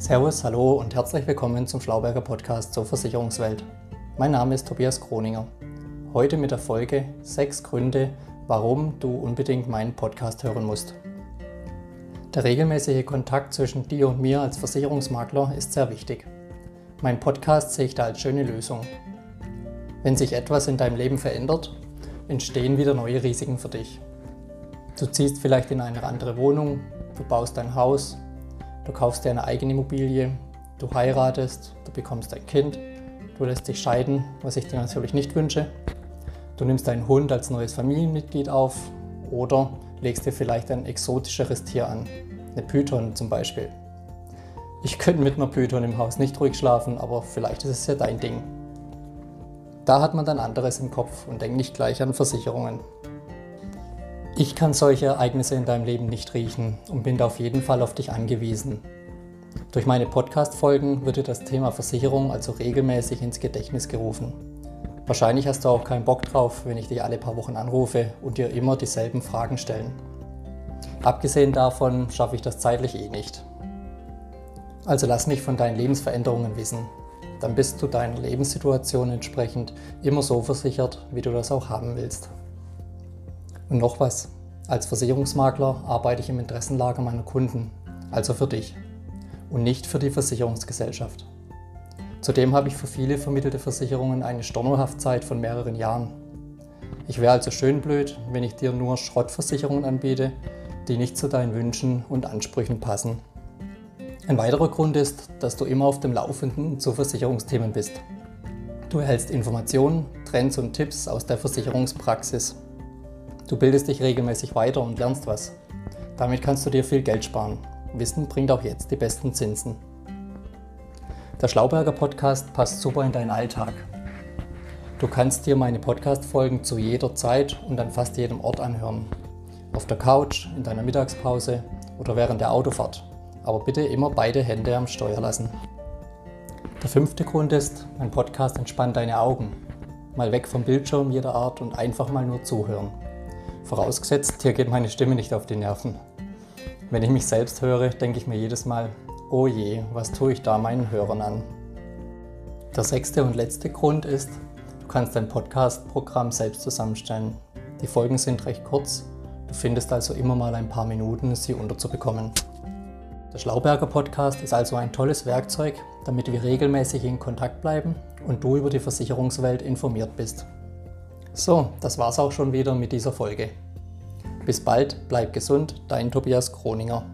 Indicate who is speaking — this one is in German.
Speaker 1: Servus, hallo und herzlich willkommen zum Schlauberger Podcast zur Versicherungswelt. Mein Name ist Tobias Kroninger. Heute mit der Folge 6 Gründe, warum du unbedingt meinen Podcast hören musst. Der regelmäßige Kontakt zwischen dir und mir als Versicherungsmakler ist sehr wichtig. Mein Podcast sehe ich da als schöne Lösung. Wenn sich etwas in deinem Leben verändert, entstehen wieder neue Risiken für dich. Du ziehst vielleicht in eine andere Wohnung, du baust ein Haus Du kaufst dir eine eigene Immobilie, du heiratest, du bekommst ein Kind, du lässt dich scheiden, was ich dir natürlich nicht wünsche. Du nimmst deinen Hund als neues Familienmitglied auf oder legst dir vielleicht ein exotischeres Tier an, eine Python zum Beispiel. Ich könnte mit einer Python im Haus nicht ruhig schlafen, aber vielleicht ist es ja dein Ding. Da hat man dann anderes im Kopf und denkt nicht gleich an Versicherungen. Ich kann solche Ereignisse in deinem Leben nicht riechen und bin da auf jeden Fall auf dich angewiesen. Durch meine Podcast-Folgen wird dir das Thema Versicherung also regelmäßig ins Gedächtnis gerufen. Wahrscheinlich hast du auch keinen Bock drauf, wenn ich dich alle paar Wochen anrufe und dir immer dieselben Fragen stellen. Abgesehen davon schaffe ich das zeitlich eh nicht. Also lass mich von deinen Lebensveränderungen wissen. Dann bist du deiner Lebenssituation entsprechend immer so versichert, wie du das auch haben willst. Und noch was. Als Versicherungsmakler arbeite ich im Interessenlager meiner Kunden, also für dich und nicht für die Versicherungsgesellschaft. Zudem habe ich für viele vermittelte Versicherungen eine Stornohaftzeit von mehreren Jahren. Ich wäre also schön blöd, wenn ich dir nur Schrottversicherungen anbiete, die nicht zu deinen Wünschen und Ansprüchen passen. Ein weiterer Grund ist, dass du immer auf dem Laufenden zu Versicherungsthemen bist. Du erhältst Informationen, Trends und Tipps aus der Versicherungspraxis. Du bildest dich regelmäßig weiter und lernst was. Damit kannst du dir viel Geld sparen. Wissen bringt auch jetzt die besten Zinsen. Der Schlauberger Podcast passt super in deinen Alltag. Du kannst dir meine Podcast-Folgen zu jeder Zeit und an fast jedem Ort anhören. Auf der Couch, in deiner Mittagspause oder während der Autofahrt. Aber bitte immer beide Hände am Steuer lassen. Der fünfte Grund ist, mein Podcast entspannt deine Augen. Mal weg vom Bildschirm jeder Art und einfach mal nur zuhören. Vorausgesetzt, hier geht meine Stimme nicht auf die Nerven. Wenn ich mich selbst höre, denke ich mir jedes Mal, oh je, was tue ich da meinen Hörern an? Der sechste und letzte Grund ist, du kannst dein Podcast-Programm selbst zusammenstellen. Die Folgen sind recht kurz, du findest also immer mal ein paar Minuten, sie unterzubekommen. Der Schlauberger Podcast ist also ein tolles Werkzeug, damit wir regelmäßig in Kontakt bleiben und du über die Versicherungswelt informiert bist. So, das war's auch schon wieder mit dieser Folge. Bis bald, bleib gesund, dein Tobias Kroninger.